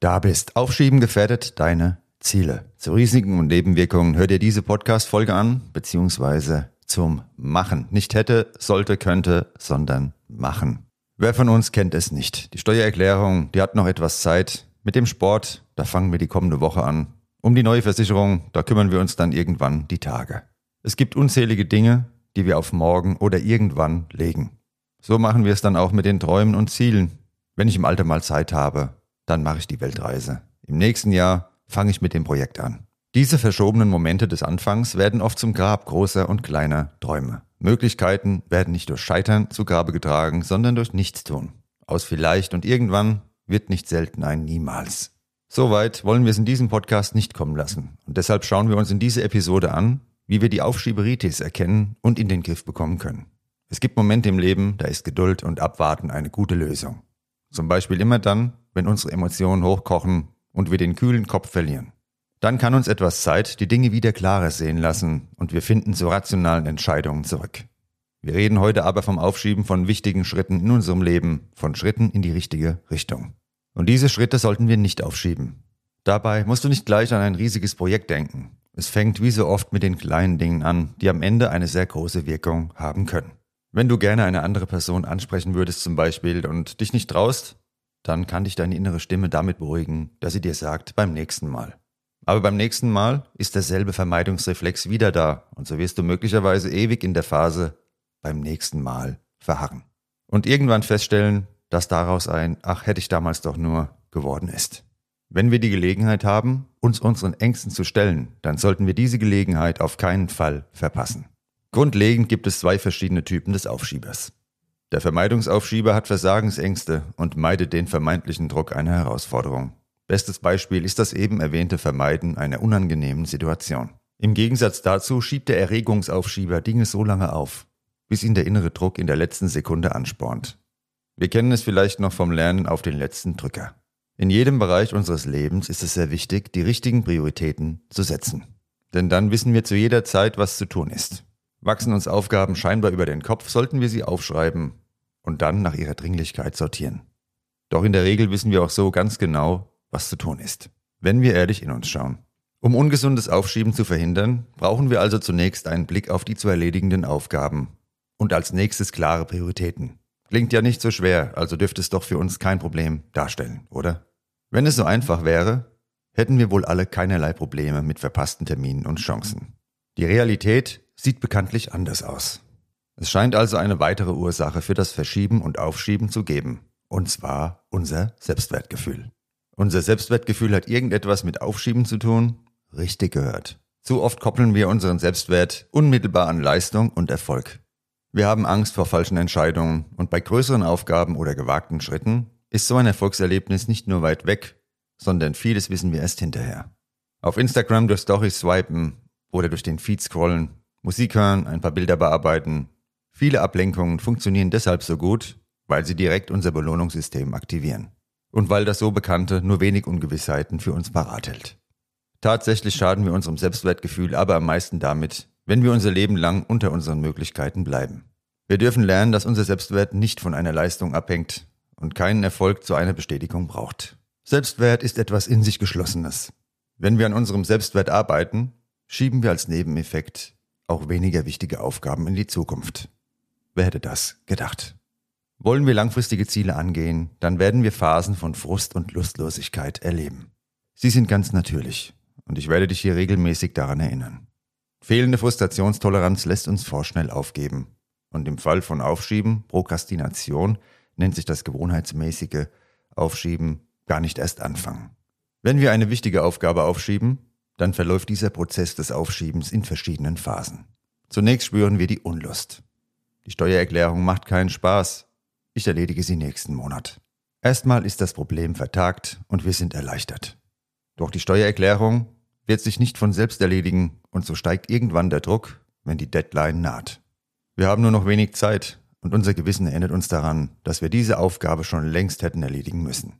da bist. Aufschieben gefährdet deine Ziele. Zu Risiken und Nebenwirkungen hör dir diese Podcast-Folge an, beziehungsweise zum Machen. Nicht hätte, sollte, könnte, sondern machen. Wer von uns kennt es nicht? Die Steuererklärung, die hat noch etwas Zeit. Mit dem Sport, da fangen wir die kommende Woche an. Um die neue Versicherung, da kümmern wir uns dann irgendwann die Tage. Es gibt unzählige Dinge, die wir auf morgen oder irgendwann legen. So machen wir es dann auch mit den Träumen und Zielen, wenn ich im Alter mal Zeit habe, dann mache ich die Weltreise. Im nächsten Jahr fange ich mit dem Projekt an. Diese verschobenen Momente des Anfangs werden oft zum Grab großer und kleiner Träume. Möglichkeiten werden nicht durch Scheitern zu Grabe getragen, sondern durch Nichtstun. Aus vielleicht und irgendwann wird nicht selten ein Niemals. Soweit wollen wir es in diesem Podcast nicht kommen lassen. Und deshalb schauen wir uns in dieser Episode an, wie wir die Aufschieberitis erkennen und in den Griff bekommen können. Es gibt Momente im Leben, da ist Geduld und Abwarten eine gute Lösung. Zum Beispiel immer dann, wenn unsere Emotionen hochkochen und wir den kühlen Kopf verlieren. Dann kann uns etwas Zeit die Dinge wieder klarer sehen lassen und wir finden zu rationalen Entscheidungen zurück. Wir reden heute aber vom Aufschieben von wichtigen Schritten in unserem Leben, von Schritten in die richtige Richtung. Und diese Schritte sollten wir nicht aufschieben. Dabei musst du nicht gleich an ein riesiges Projekt denken. Es fängt wie so oft mit den kleinen Dingen an, die am Ende eine sehr große Wirkung haben können. Wenn du gerne eine andere Person ansprechen würdest zum Beispiel und dich nicht traust, dann kann dich deine innere Stimme damit beruhigen, dass sie dir sagt, beim nächsten Mal. Aber beim nächsten Mal ist derselbe Vermeidungsreflex wieder da und so wirst du möglicherweise ewig in der Phase beim nächsten Mal verharren. Und irgendwann feststellen, dass daraus ein Ach hätte ich damals doch nur geworden ist. Wenn wir die Gelegenheit haben, uns unseren Ängsten zu stellen, dann sollten wir diese Gelegenheit auf keinen Fall verpassen. Grundlegend gibt es zwei verschiedene Typen des Aufschiebers. Der Vermeidungsaufschieber hat Versagensängste und meidet den vermeintlichen Druck einer Herausforderung. Bestes Beispiel ist das eben erwähnte Vermeiden einer unangenehmen Situation. Im Gegensatz dazu schiebt der Erregungsaufschieber Dinge so lange auf, bis ihn der innere Druck in der letzten Sekunde anspornt. Wir kennen es vielleicht noch vom Lernen auf den letzten Drücker. In jedem Bereich unseres Lebens ist es sehr wichtig, die richtigen Prioritäten zu setzen. Denn dann wissen wir zu jeder Zeit, was zu tun ist. Wachsen uns Aufgaben scheinbar über den Kopf, sollten wir sie aufschreiben und dann nach ihrer Dringlichkeit sortieren. Doch in der Regel wissen wir auch so ganz genau, was zu tun ist, wenn wir ehrlich in uns schauen. Um ungesundes Aufschieben zu verhindern, brauchen wir also zunächst einen Blick auf die zu erledigenden Aufgaben und als nächstes klare Prioritäten. Klingt ja nicht so schwer, also dürfte es doch für uns kein Problem darstellen, oder? Wenn es so einfach wäre, hätten wir wohl alle keinerlei Probleme mit verpassten Terminen und Chancen. Die Realität sieht bekanntlich anders aus. Es scheint also eine weitere Ursache für das Verschieben und Aufschieben zu geben, und zwar unser Selbstwertgefühl. Unser Selbstwertgefühl hat irgendetwas mit Aufschieben zu tun? Richtig gehört. Zu oft koppeln wir unseren Selbstwert unmittelbar an Leistung und Erfolg. Wir haben Angst vor falschen Entscheidungen und bei größeren Aufgaben oder gewagten Schritten ist so ein Erfolgserlebnis nicht nur weit weg, sondern vieles wissen wir erst hinterher. Auf Instagram durch Stories swipen oder durch den Feed scrollen Musik hören, ein paar Bilder bearbeiten. Viele Ablenkungen funktionieren deshalb so gut, weil sie direkt unser Belohnungssystem aktivieren. Und weil das so Bekannte nur wenig Ungewissheiten für uns parat hält. Tatsächlich schaden wir unserem Selbstwertgefühl aber am meisten damit, wenn wir unser Leben lang unter unseren Möglichkeiten bleiben. Wir dürfen lernen, dass unser Selbstwert nicht von einer Leistung abhängt und keinen Erfolg zu einer Bestätigung braucht. Selbstwert ist etwas in sich Geschlossenes. Wenn wir an unserem Selbstwert arbeiten, schieben wir als Nebeneffekt auch weniger wichtige Aufgaben in die Zukunft. Wer hätte das gedacht? Wollen wir langfristige Ziele angehen, dann werden wir Phasen von Frust und Lustlosigkeit erleben. Sie sind ganz natürlich und ich werde dich hier regelmäßig daran erinnern. Fehlende Frustrationstoleranz lässt uns vorschnell aufgeben. Und im Fall von Aufschieben, Prokrastination, nennt sich das gewohnheitsmäßige Aufschieben, gar nicht erst anfangen. Wenn wir eine wichtige Aufgabe aufschieben, dann verläuft dieser Prozess des Aufschiebens in verschiedenen Phasen. Zunächst spüren wir die Unlust. Die Steuererklärung macht keinen Spaß. Ich erledige sie nächsten Monat. Erstmal ist das Problem vertagt und wir sind erleichtert. Doch die Steuererklärung wird sich nicht von selbst erledigen und so steigt irgendwann der Druck, wenn die Deadline naht. Wir haben nur noch wenig Zeit und unser Gewissen erinnert uns daran, dass wir diese Aufgabe schon längst hätten erledigen müssen.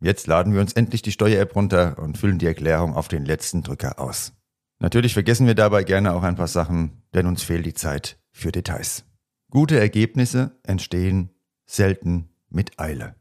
Jetzt laden wir uns endlich die Steuer-App runter und füllen die Erklärung auf den letzten Drücker aus. Natürlich vergessen wir dabei gerne auch ein paar Sachen, denn uns fehlt die Zeit für Details. Gute Ergebnisse entstehen selten mit Eile.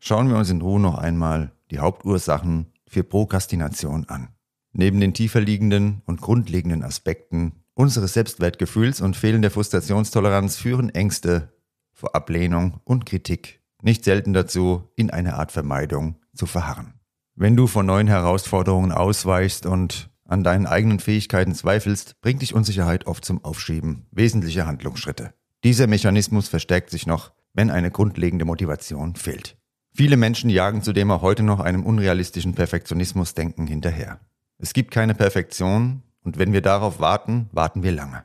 Schauen wir uns in Ruhe noch einmal die Hauptursachen für Prokrastination an. Neben den tiefer liegenden und grundlegenden Aspekten unseres Selbstwertgefühls und fehlender Frustrationstoleranz führen Ängste vor Ablehnung und Kritik nicht selten dazu, in eine Art Vermeidung zu verharren. Wenn du von neuen Herausforderungen ausweichst und an deinen eigenen Fähigkeiten zweifelst, bringt dich Unsicherheit oft zum Aufschieben wesentlicher Handlungsschritte. Dieser Mechanismus verstärkt sich noch, wenn eine grundlegende Motivation fehlt. Viele Menschen jagen zudem auch heute noch einem unrealistischen Perfektionismusdenken hinterher. Es gibt keine Perfektion und wenn wir darauf warten, warten wir lange.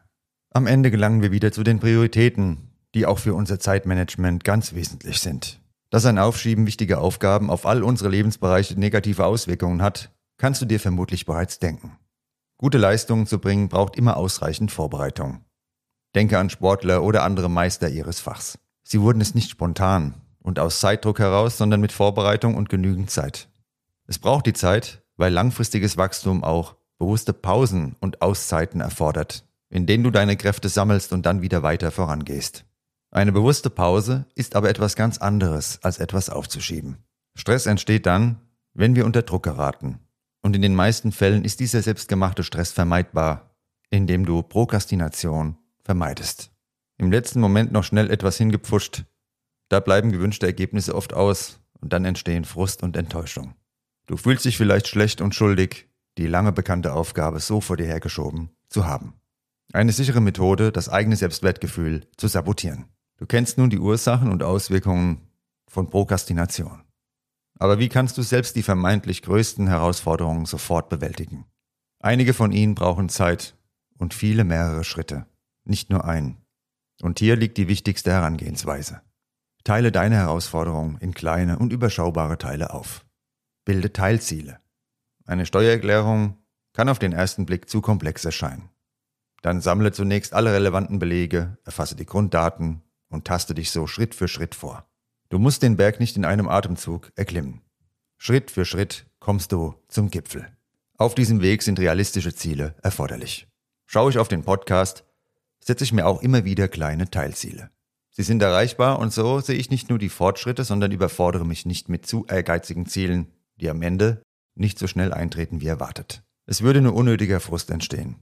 Am Ende gelangen wir wieder zu den Prioritäten, die auch für unser Zeitmanagement ganz wesentlich sind. Dass ein Aufschieben wichtiger Aufgaben auf all unsere Lebensbereiche negative Auswirkungen hat, kannst du dir vermutlich bereits denken. Gute Leistungen zu bringen braucht immer ausreichend Vorbereitung. Denke an Sportler oder andere Meister ihres Fachs. Sie wurden es nicht spontan und aus Zeitdruck heraus, sondern mit Vorbereitung und genügend Zeit. Es braucht die Zeit, weil langfristiges Wachstum auch bewusste Pausen und Auszeiten erfordert, in denen du deine Kräfte sammelst und dann wieder weiter vorangehst. Eine bewusste Pause ist aber etwas ganz anderes, als etwas aufzuschieben. Stress entsteht dann, wenn wir unter Druck geraten und in den meisten Fällen ist dieser selbstgemachte Stress vermeidbar, indem du Prokrastination vermeidest. Im letzten Moment noch schnell etwas hingepfuscht, da bleiben gewünschte Ergebnisse oft aus und dann entstehen Frust und Enttäuschung. Du fühlst dich vielleicht schlecht und schuldig, die lange bekannte Aufgabe so vor dir hergeschoben zu haben. Eine sichere Methode, das eigene Selbstwertgefühl zu sabotieren. Du kennst nun die Ursachen und Auswirkungen von Prokrastination. Aber wie kannst du selbst die vermeintlich größten Herausforderungen sofort bewältigen? Einige von ihnen brauchen Zeit und viele mehrere Schritte, nicht nur einen. Und hier liegt die wichtigste Herangehensweise. Teile deine Herausforderungen in kleine und überschaubare Teile auf. Bilde Teilziele. Eine Steuererklärung kann auf den ersten Blick zu komplex erscheinen. Dann sammle zunächst alle relevanten Belege, erfasse die Grunddaten und taste dich so Schritt für Schritt vor. Du musst den Berg nicht in einem Atemzug erklimmen. Schritt für Schritt kommst du zum Gipfel. Auf diesem Weg sind realistische Ziele erforderlich. Schaue ich auf den Podcast, setze ich mir auch immer wieder kleine Teilziele. Sie sind erreichbar und so sehe ich nicht nur die Fortschritte, sondern überfordere mich nicht mit zu ehrgeizigen Zielen, die am Ende nicht so schnell eintreten wie erwartet. Es würde nur unnötiger Frust entstehen.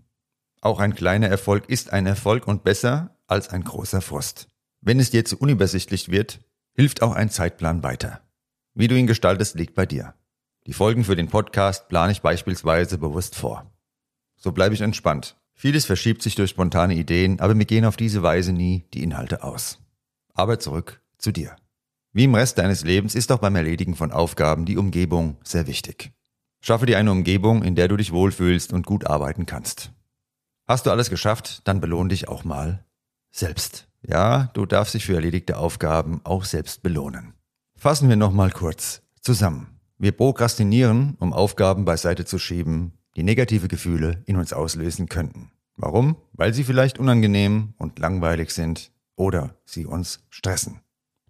Auch ein kleiner Erfolg ist ein Erfolg und besser als ein großer Frust. Wenn es dir zu unübersichtlich wird, hilft auch ein Zeitplan weiter. Wie du ihn gestaltest, liegt bei dir. Die Folgen für den Podcast plane ich beispielsweise bewusst vor. So bleibe ich entspannt. Vieles verschiebt sich durch spontane Ideen, aber mir gehen auf diese Weise nie die Inhalte aus. Aber zurück zu dir. Wie im Rest deines Lebens ist auch beim Erledigen von Aufgaben die Umgebung sehr wichtig. Schaffe dir eine Umgebung, in der du dich wohlfühlst und gut arbeiten kannst. Hast du alles geschafft, dann belohn dich auch mal selbst. Ja, du darfst dich für erledigte Aufgaben auch selbst belohnen. Fassen wir nochmal kurz zusammen. Wir prokrastinieren, um Aufgaben beiseite zu schieben, die negative Gefühle in uns auslösen könnten. Warum? Weil sie vielleicht unangenehm und langweilig sind oder sie uns stressen.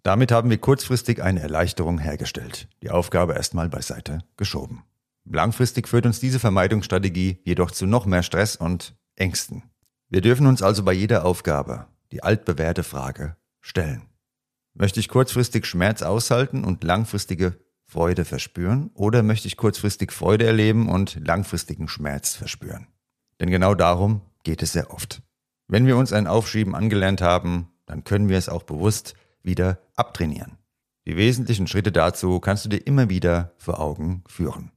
Damit haben wir kurzfristig eine Erleichterung hergestellt, die Aufgabe erstmal beiseite geschoben. Langfristig führt uns diese Vermeidungsstrategie jedoch zu noch mehr Stress und Ängsten. Wir dürfen uns also bei jeder Aufgabe, die altbewährte Frage stellen. Möchte ich kurzfristig Schmerz aushalten und langfristige Freude verspüren oder möchte ich kurzfristig Freude erleben und langfristigen Schmerz verspüren? Denn genau darum geht es sehr oft. Wenn wir uns ein Aufschieben angelernt haben, dann können wir es auch bewusst wieder abtrainieren. Die wesentlichen Schritte dazu kannst du dir immer wieder vor Augen führen.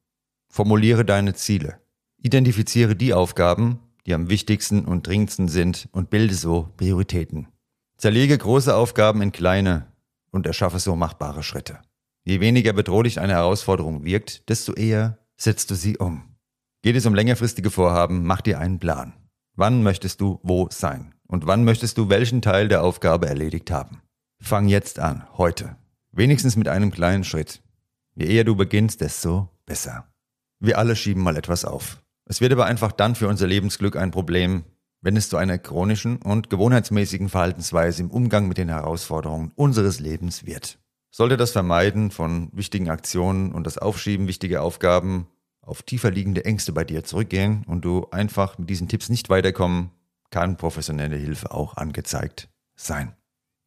Formuliere deine Ziele. Identifiziere die Aufgaben, die am wichtigsten und dringendsten sind und bilde so Prioritäten. Zerlege große Aufgaben in kleine und erschaffe so machbare Schritte. Je weniger bedrohlich eine Herausforderung wirkt, desto eher setzt du sie um. Geht es um längerfristige Vorhaben, mach dir einen Plan. Wann möchtest du wo sein? Und wann möchtest du welchen Teil der Aufgabe erledigt haben? Fang jetzt an, heute. Wenigstens mit einem kleinen Schritt. Je eher du beginnst, desto besser. Wir alle schieben mal etwas auf. Es wird aber einfach dann für unser Lebensglück ein Problem, wenn es zu einer chronischen und gewohnheitsmäßigen Verhaltensweise im Umgang mit den Herausforderungen unseres Lebens wird. Sollte das Vermeiden von wichtigen Aktionen und das Aufschieben wichtiger Aufgaben auf tiefer liegende Ängste bei dir zurückgehen und du einfach mit diesen Tipps nicht weiterkommen, kann professionelle Hilfe auch angezeigt sein.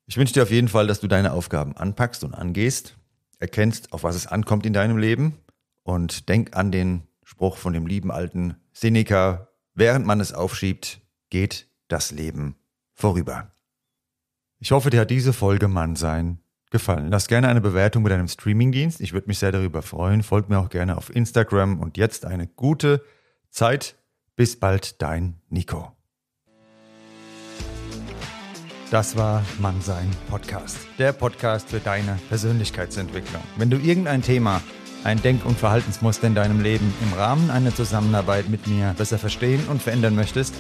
Ich wünsche dir auf jeden Fall, dass du deine Aufgaben anpackst und angehst, erkennst, auf was es ankommt in deinem Leben und denk an den Spruch von dem lieben alten Seneca, während man es aufschiebt, geht das Leben vorüber. Ich hoffe, dir hat diese Folge Mannsein gefallen. Lass gerne eine Bewertung mit deinem Streamingdienst. Ich würde mich sehr darüber freuen. Folg mir auch gerne auf Instagram und jetzt eine gute Zeit. Bis bald, dein Nico. Das war Mannsein Podcast. Der Podcast für deine Persönlichkeitsentwicklung. Wenn du irgendein Thema ein Denk- und Verhaltensmuster in deinem Leben im Rahmen einer Zusammenarbeit mit mir besser verstehen und verändern möchtest,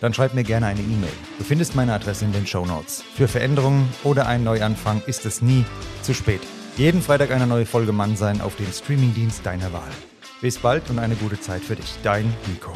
dann schreib mir gerne eine E-Mail. Du findest meine Adresse in den Show Notes. Für Veränderungen oder einen Neuanfang ist es nie zu spät. Jeden Freitag eine neue Folge Mann sein auf dem Streamingdienst deiner Wahl. Bis bald und eine gute Zeit für dich. Dein Nico.